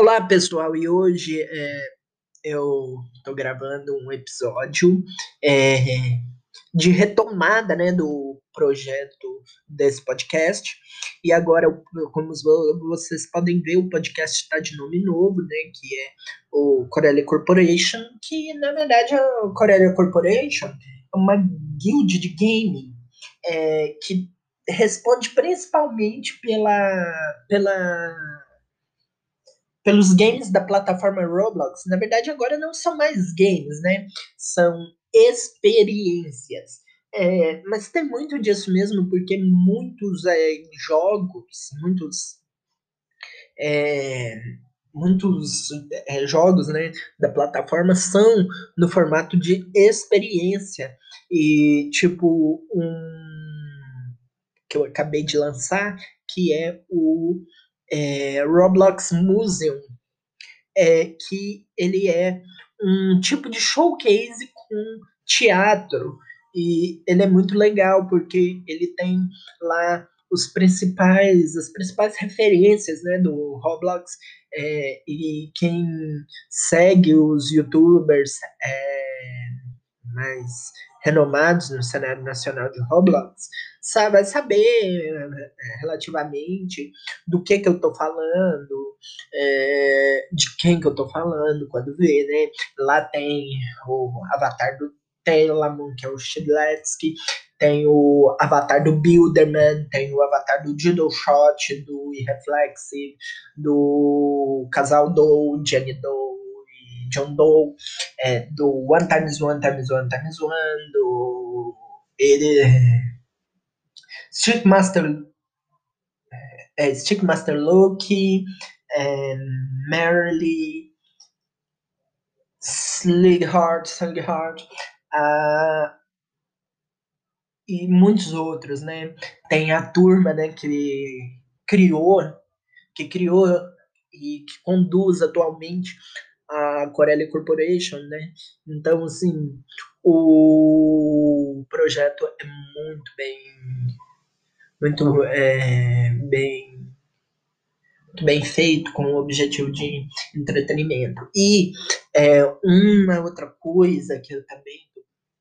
Olá, pessoal, e hoje é, eu estou gravando um episódio é, de retomada né, do projeto desse podcast. E agora, como vocês podem ver, o podcast está de nome novo, né, que é o Corelia Corporation, que na verdade a Corelia Corporation é uma guild de gaming é, que responde principalmente pela, pela pelos games da plataforma Roblox, na verdade agora não são mais games, né? São experiências. É, mas tem muito disso mesmo, porque muitos é, jogos, muitos é, muitos é, jogos né, da plataforma são no formato de experiência. E tipo um que eu acabei de lançar, que é o é, Roblox Museum, é, que ele é um tipo de showcase com teatro. E ele é muito legal porque ele tem lá os principais as principais referências né do Roblox é, e quem segue os YouTubers é, mais renomados no cenário nacional de Roblox sabe, vai saber é, relativamente do que que eu tô falando, é, de quem que eu tô falando quando vê, né? Lá tem o avatar do Telamon, que é o Shidletsky, tem o avatar do Builderman, tem o avatar do Diddle Shot, do Irreflexive, do Casal Do, Jenny Do John Doe, é, do One Times One Times One Times One, do ele Stickmaster, é, Stickmaster Loki, é, Merrily, Sligheart, Sligheart, uh, e muitos outros, né? Tem a turma, né, que criou, que criou e que conduz atualmente a Corelli Corporation, né? Então, assim, o projeto é muito bem muito é, bem muito bem feito com o objetivo de entretenimento e é, uma outra coisa que eu também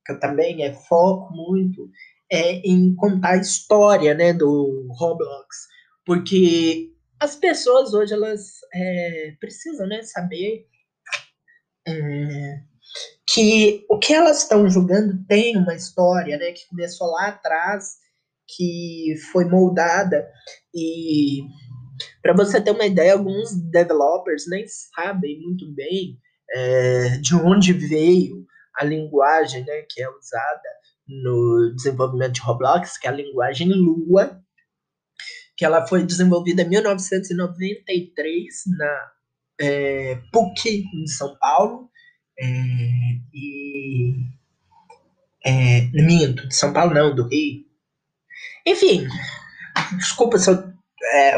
que eu também é foco muito é em contar a história né do Roblox porque as pessoas hoje elas é, precisam né saber é, que o que elas estão julgando tem uma história né que começou lá atrás que foi moldada. E para você ter uma ideia, alguns developers nem sabem muito bem é, de onde veio a linguagem né, que é usada no desenvolvimento de Roblox, que é a linguagem Lua, que ela foi desenvolvida em 1993 na é, PUC de São Paulo é, e é, minto, de São Paulo não, do Rio, enfim, desculpa se eu, é,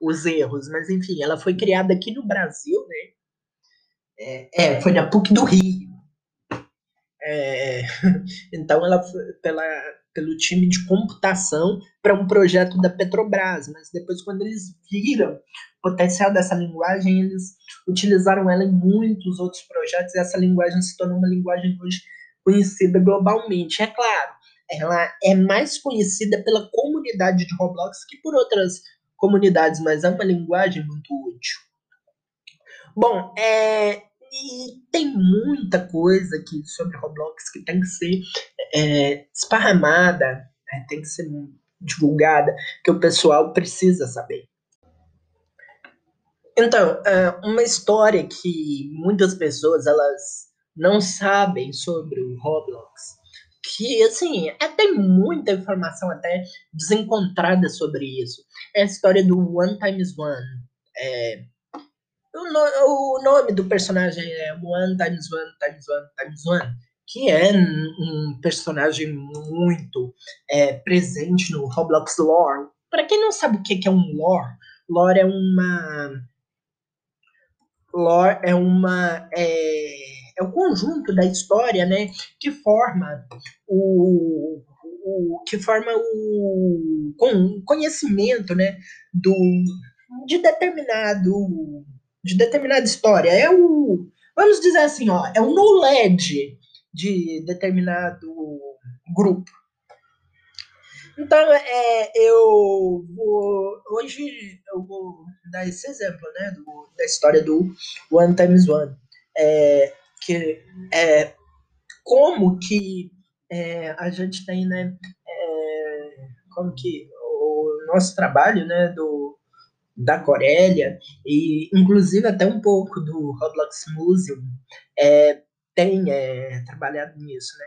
os erros, mas enfim, ela foi criada aqui no Brasil, né? É, é foi na PUC do Rio. É, então ela pela, pelo time de computação para um projeto da Petrobras, mas depois quando eles viram o potencial dessa linguagem, eles utilizaram ela em muitos outros projetos e essa linguagem se tornou uma linguagem hoje conhecida globalmente. É claro, ela é mais conhecida pela comunidade de Roblox que por outras comunidades, mas é uma linguagem muito útil. Bom, é, e tem muita coisa aqui sobre Roblox que tem que ser é, esparramada, é, tem que ser divulgada, que o pessoal precisa saber. Então, é, uma história que muitas pessoas elas não sabem sobre o Roblox que, assim, é, tem muita informação até desencontrada sobre isso. É a história do One Times One. É, o, no, o nome do personagem é One Times One Times One Times One, que é um personagem muito é, presente no Roblox Lore. Para quem não sabe o que é um lore, lore é uma lore é uma é, é o conjunto da história, né, que forma o, o que forma o conhecimento, né, do de determinado de determinada história, é o, vamos dizer assim, ó, é o knowledge de determinado grupo. Então, é, eu vou. Hoje eu vou dar esse exemplo, né? Do, da história do One Times One. É, que é como que é, a gente tem, né? É, como que o nosso trabalho, né? Do, da Corélia e inclusive até um pouco do Roblox Museum é, tem é, trabalhado nisso, né?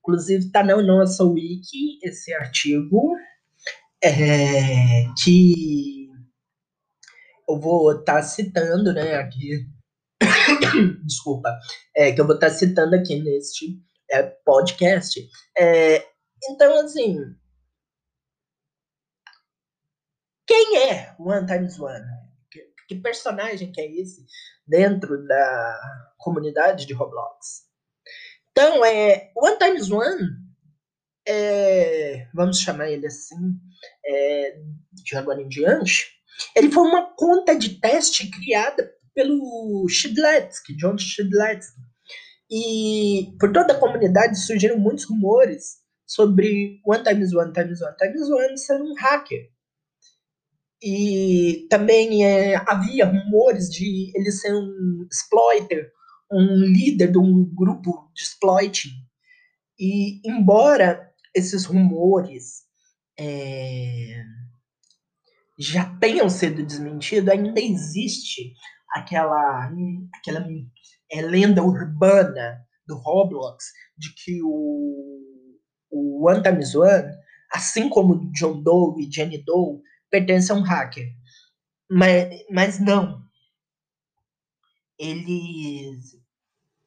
Inclusive está na nossa wiki esse artigo é, que eu vou estar tá citando, né, aqui, desculpa, é, que eu vou estar tá citando aqui neste é, podcast. É, então, assim, quem é One Times One? Que, que personagem que é esse dentro da comunidade de Roblox? Então, é, One Times One, é, vamos chamar ele assim, é, de agora em diante, ele foi uma conta de teste criada pelo Shidletsky, John Shidletsky. E por toda a comunidade surgiram muitos rumores sobre One Times One Times One Times One ser um hacker. E também é, havia rumores de ele ser um exploiter, um líder de um grupo de exploiting. E embora esses rumores é, já tenham sido desmentidos, ainda existe aquela, aquela é, lenda urbana do Roblox de que o, o One, assim como John Doe e Jenny Doe, pertence a um hacker. Mas, mas não. Eles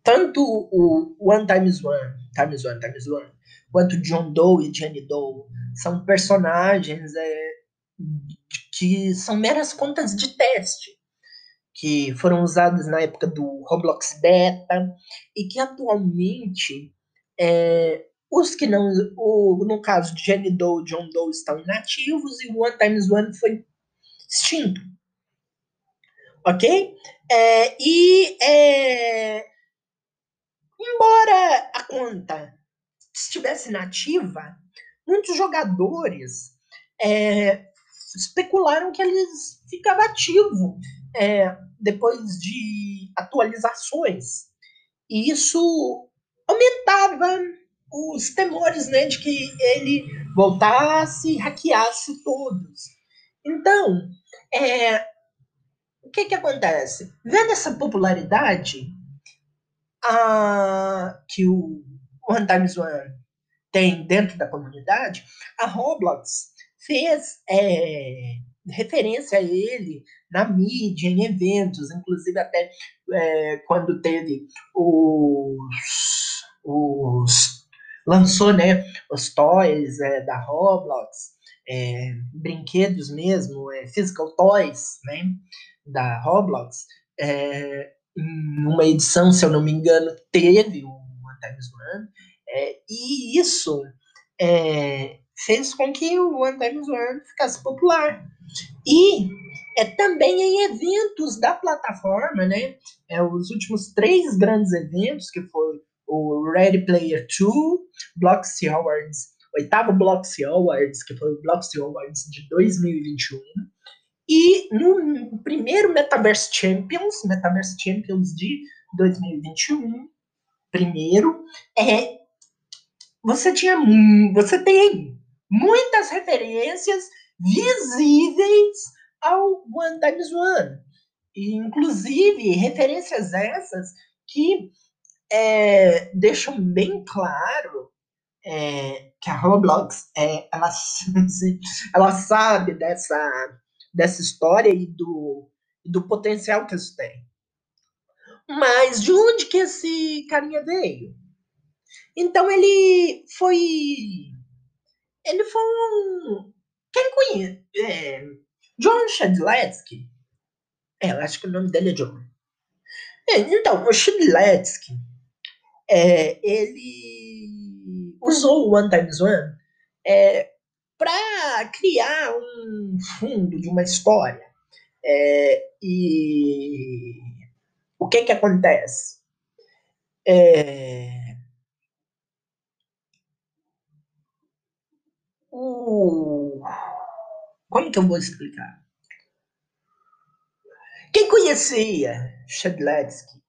tanto o One Times One, Times One, Times One, quanto John Doe e Jenny Doe são personagens é, que são meras contas de teste que foram usadas na época do Roblox Beta e que atualmente é, os que não, o, no caso de Jenny Doe e John Doe estão inativos e o One Times One foi extinto. Ok? É, e é, Embora a conta estivesse nativa, muitos jogadores é, especularam que eles ficavam ativos é, depois de atualizações. E isso aumentava os temores né, de que ele voltasse e hackeasse todos. Então, é, o que, que acontece? Vendo essa popularidade, a, que o One Times One tem dentro da comunidade, a Roblox fez é, referência a ele na mídia, em eventos, inclusive até é, quando teve os, os lançou né, os toys é, da Roblox, é, brinquedos mesmo, é, physical toys né, da Roblox, é, numa edição, se eu não me engano, teve One Times One, é, e isso é, fez com que o One Times One ficasse popular. E é também em eventos da plataforma, né? É, os últimos três grandes eventos, que foi o Ready Player 2, Bloxy Awards, oitavo Bloxy Awards, que foi o Bloxy Awards de 2021, e no primeiro Metaverse Champions, Metaverse Champions de 2021, primeiro, é, você tinha você tem muitas referências visíveis ao One Times One. E, inclusive, referências essas que é, deixam bem claro é, que a Roblox é, ela, ela sabe dessa dessa história e do, do potencial que isso tem. Mas de onde que esse carinha veio? Então ele foi. Ele foi um. Quem conhece? É, John Shadletsky. É, eu acho que o nome dele é John. É, então, o Shadletsky, é, ele usou o One Times One é, para criar um fundo de uma história. É, e o que que acontece? É, o, como que eu vou explicar? Quem conhecia Shedletsky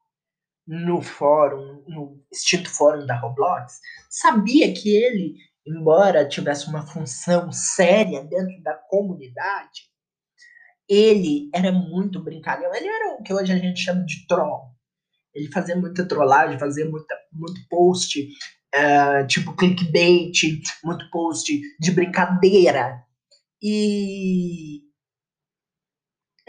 no fórum, no extinto fórum da Roblox, sabia que ele, embora tivesse uma função séria dentro da comunidade, ele era muito brincalhão. Ele era o que hoje a gente chama de troll. Ele fazia muita trollagem, fazia muita, muito post, uh, tipo clickbait, muito post de brincadeira. E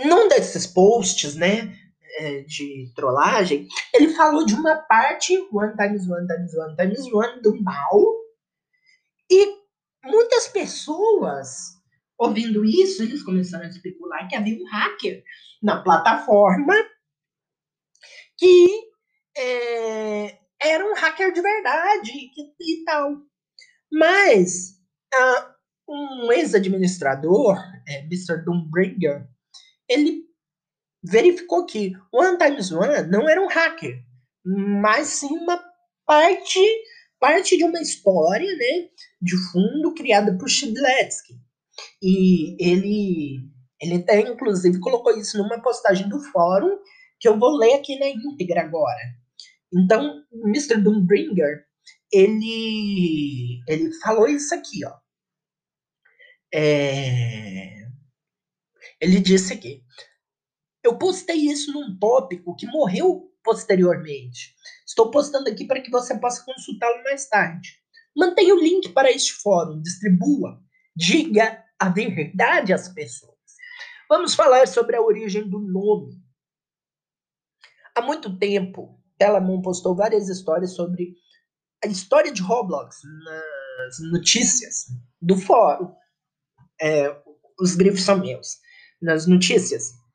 num desses posts, né, é, de trollagem, ele falou de uma parte, one times one times one times one, do mal. E muitas pessoas, ouvindo isso, eles começaram a especular que havia um hacker na plataforma que é, era um hacker de verdade e, e tal. Mas uh, um ex-administrador, é, Mr. Doombringer, ele verificou que Times One não era um hacker, mas sim uma parte parte de uma história, né, de fundo criada por Shidletsky. E ele ele até inclusive colocou isso numa postagem do fórum que eu vou ler aqui na íntegra agora. Então, Mr. Doombringer, ele ele falou isso aqui, ó. É, ele disse aqui: eu postei isso num tópico que morreu posteriormente. Estou postando aqui para que você possa consultá-lo mais tarde. Mantenha o link para este fórum, distribua, diga a verdade às pessoas. Vamos falar sobre a origem do nome. Há muito tempo, Telamon postou várias histórias sobre a história de Roblox nas notícias do fórum. É, os grifos são meus. Nas notícias.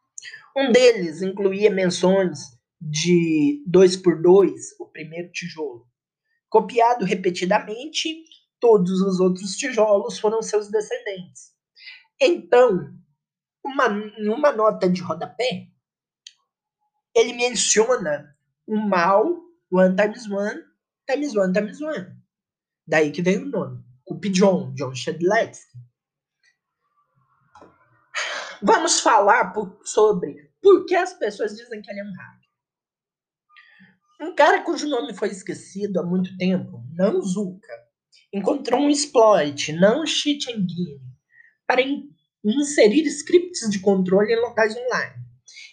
Um deles incluía menções de dois por dois, o primeiro tijolo. Copiado repetidamente, todos os outros tijolos foram seus descendentes. Então, uma, em uma nota de rodapé, ele menciona o mal, one times one, times one times one. Daí que vem o nome. Cupidon, John Shedletsky. Vamos falar por, sobre por que as pessoas dizem que ele é um hacker. Um cara cujo nome foi esquecido há muito tempo, não Zuka, encontrou um exploit, não cheat engine, para in inserir scripts de controle em locais online.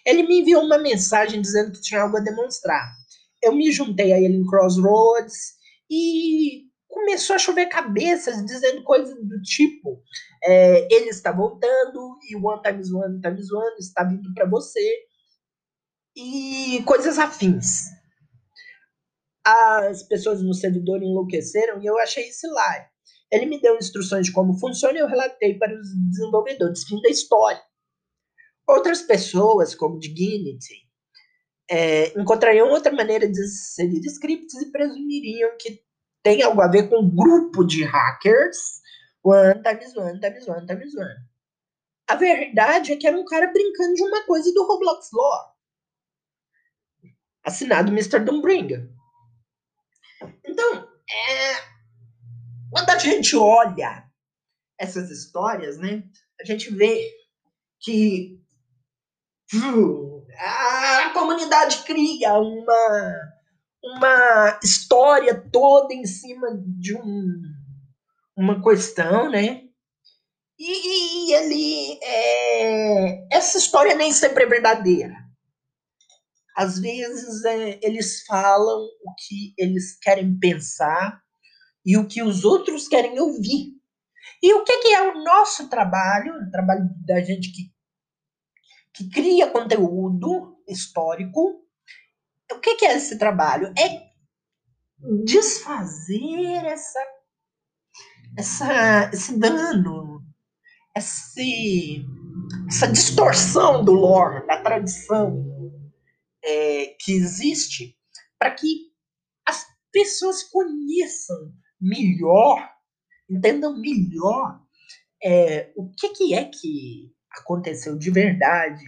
Ele me enviou uma mensagem dizendo que tinha algo a demonstrar. Eu me juntei a ele em Crossroads e começou a chover cabeças dizendo coisas do tipo: é, ele está voltando e One Times One Times One está vindo para você e coisas afins. As pessoas no servidor enlouqueceram e eu achei isso hilário. Ele me deu instruções de como funciona e eu relatei para os desenvolvedores. Fim da história. Outras pessoas, como Dignity, é, encontrariam outra maneira de inserir scripts e presumiriam que tem algo a ver com um grupo de hackers. One times one times one times one. A verdade é que era um cara brincando de uma coisa do Roblox Law. Assinado Mr. Doombringer. Então, é, quando a gente olha essas histórias, né, a gente vê que uh, a comunidade cria uma uma história toda em cima de um, uma questão, né? E, e ele. É, essa história nem sempre é verdadeira. Às vezes é, eles falam o que eles querem pensar e o que os outros querem ouvir. E o que, que é o nosso trabalho, o trabalho da gente que, que cria conteúdo histórico, o que, que é esse trabalho? É desfazer essa, essa, esse dano, esse, essa distorção do lore, da tradição é, que existe, para que as pessoas conheçam melhor, entendam melhor é, o que, que é que aconteceu de verdade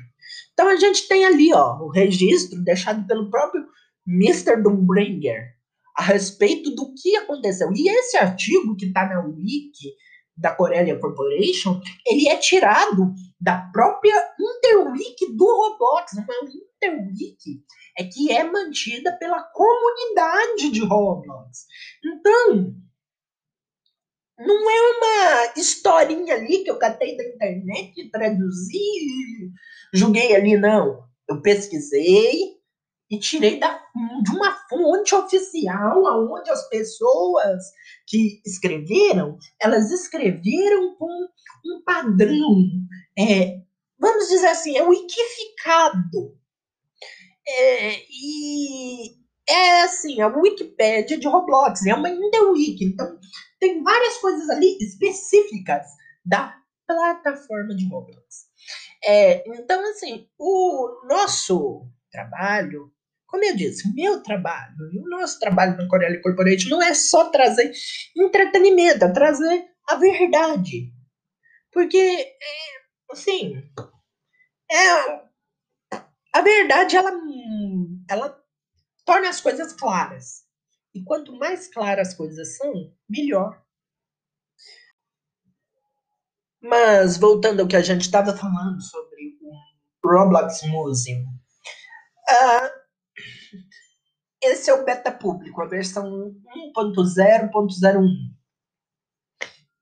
Então a gente tem ali ó, o registro deixado pelo próprio Mr. Dumbringer a respeito do que aconteceu. E esse artigo que está na Wiki da Corelia Corporation, ele é tirado da própria Interwiki do Roblox, uma Interwiki é que é mantida pela comunidade de Roblox. Então, não é uma historinha ali que eu catei da internet, traduzi, joguei ali, não. Eu pesquisei e tirei da, de uma fonte oficial, onde as pessoas que escreveram, elas escreveram com um padrão, é, vamos dizer assim, é wikificado. É, e é assim, a Wikipédia de Roblox, é uma Interwiki, então tem várias coisas ali específicas da plataforma de Roblox. É, então, assim, o nosso trabalho, como eu disse, meu trabalho e o nosso trabalho na Corelli Corporation não é só trazer entretenimento, é trazer a verdade. Porque, é, assim, é, a verdade, ela, ela torna as coisas claras. E quanto mais claras as coisas são, melhor. Mas voltando ao que a gente estava falando sobre o Roblox Museum. Uh, esse é o beta público, a versão 1.0.01.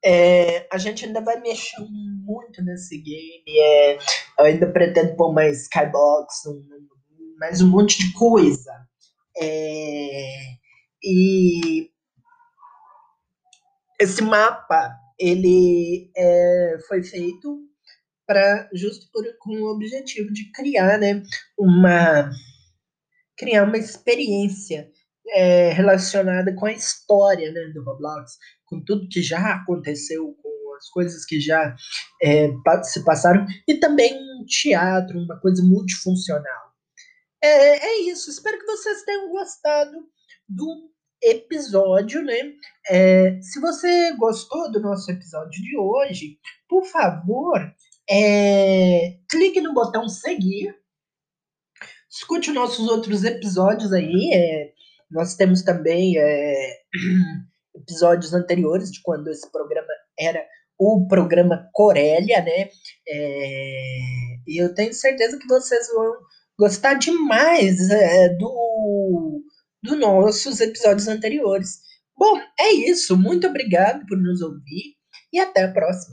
É, a gente ainda vai mexer muito nesse game. É, eu ainda pretendo pôr mais skybox, um, mais um monte de coisa. É, e esse mapa ele é, foi feito para justo por, com o objetivo de criar né, uma criar uma experiência é, relacionada com a história né, do Roblox, com tudo que já aconteceu, com as coisas que já é, se passaram, e também um teatro, uma coisa multifuncional. É, é isso, espero que vocês tenham gostado do episódio, né? É, se você gostou do nosso episódio de hoje, por favor, é, clique no botão seguir. Escute nossos outros episódios aí. É, nós temos também é, episódios anteriores de quando esse programa era o programa Corélia, né? É, e eu tenho certeza que vocês vão gostar demais é, do dos nossos episódios anteriores. Bom, é isso. Muito obrigado por nos ouvir e até a próxima.